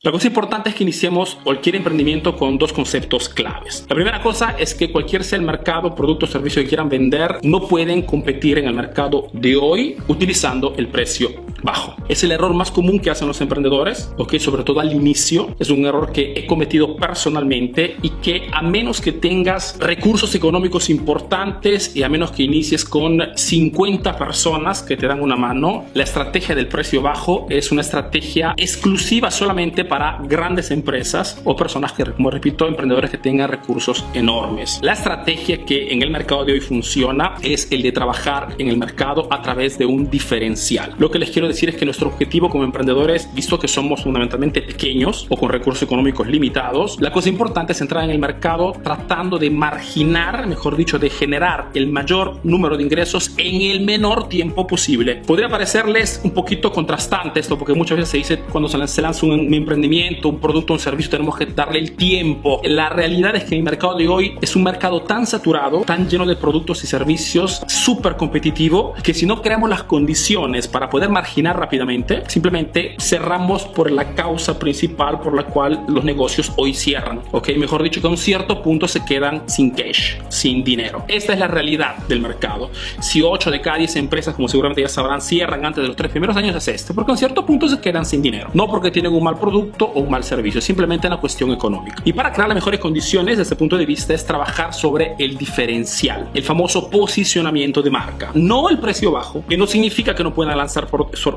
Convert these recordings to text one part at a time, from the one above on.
La cosa importante es que iniciemos cualquier emprendimiento con dos conceptos claves. La primera cosa es que cualquier sea el mercado, producto o servicio que quieran vender, no pueden competir en el mercado de hoy utilizando el precio bajo. Es el error más común que hacen los emprendedores, ok, sobre todo al inicio. Es un error que he cometido personalmente y que a menos que tengas recursos económicos importantes y a menos que inicies con 50 personas que te dan una mano, la estrategia del precio bajo es una estrategia exclusiva solamente para grandes empresas o personas que, como repito, emprendedores que tengan recursos enormes. La estrategia que en el mercado de hoy funciona es el de trabajar en el mercado a través de un diferencial. Lo que les quiero decir es que nuestro objetivo como emprendedores, visto que somos fundamentalmente pequeños o con recursos económicos limitados, la cosa importante es entrar en el mercado tratando de marginar, mejor dicho, de generar el mayor número de ingresos en el menor tiempo posible. Podría parecerles un poquito contrastante esto, porque muchas veces se dice cuando se lanza un emprendimiento un producto, un servicio, tenemos que darle el tiempo. La realidad es que el mercado de hoy es un mercado tan saturado, tan lleno de productos y servicios, súper competitivo, que si no creamos las condiciones para poder marginar rápidamente, simplemente cerramos por la causa principal por la cual los negocios hoy cierran. Ok, mejor dicho, que a un cierto punto se quedan sin cash, sin dinero. Esta es la realidad del mercado. Si 8 de cada 10 empresas, como seguramente ya sabrán, cierran antes de los tres primeros años, es este, porque a un cierto punto se quedan sin dinero. No porque tienen un mal producto, o un mal servicio, simplemente una cuestión económica. Y para crear las mejores condiciones desde este punto de vista es trabajar sobre el diferencial, el famoso posicionamiento de marca, no el precio bajo, que no significa que no puedan lanzar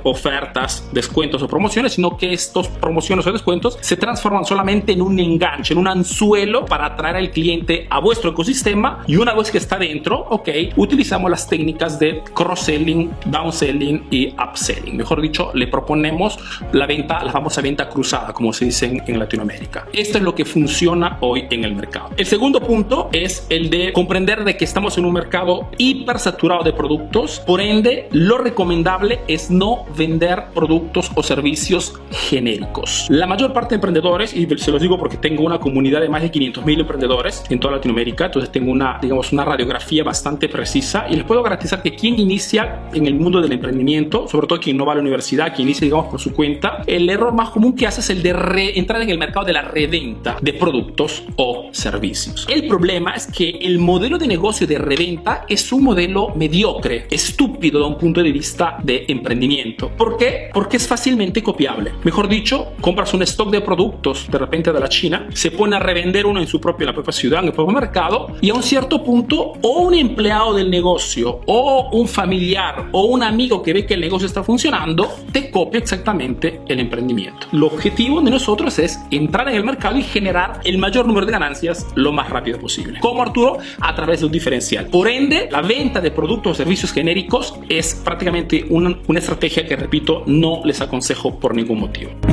ofertas, descuentos o promociones, sino que estos promociones o descuentos se transforman solamente en un enganche, en un anzuelo para atraer al cliente a vuestro ecosistema y una vez que está dentro, ok, utilizamos las técnicas de cross-selling, down-selling y upselling. Mejor dicho, le proponemos la venta, la famosa venta cruzada como se dice en Latinoamérica. Esto es lo que funciona hoy en el mercado. El segundo punto es el de comprender de que estamos en un mercado hipersaturado de productos, por ende lo recomendable es no vender productos o servicios genéricos. La mayor parte de emprendedores, y se los digo porque tengo una comunidad de más de 500 mil emprendedores en toda Latinoamérica, entonces tengo una, digamos, una radiografía bastante precisa y les puedo garantizar que quien inicia en el mundo del emprendimiento, sobre todo quien no va a la universidad, quien inicia, digamos, por su cuenta, el error más común que hace es el de entrar en el mercado de la reventa de productos o servicios. El problema es que el modelo de negocio de reventa es un modelo mediocre, estúpido de un punto de vista de emprendimiento. ¿Por qué? Porque es fácilmente copiable. Mejor dicho, compras un stock de productos de repente de la China, se pone a revender uno en su propio, en la propia ciudad, en el propio mercado, y a un cierto punto, o un empleado del negocio, o un familiar, o un amigo que ve que el negocio está funcionando, te copia exactamente el emprendimiento. Lo objetivo de nosotros es entrar en el mercado y generar el mayor número de ganancias lo más rápido posible. ¿Cómo Arturo? A través de un diferencial. Por ende, la venta de productos o servicios genéricos es prácticamente una, una estrategia que, repito, no les aconsejo por ningún motivo.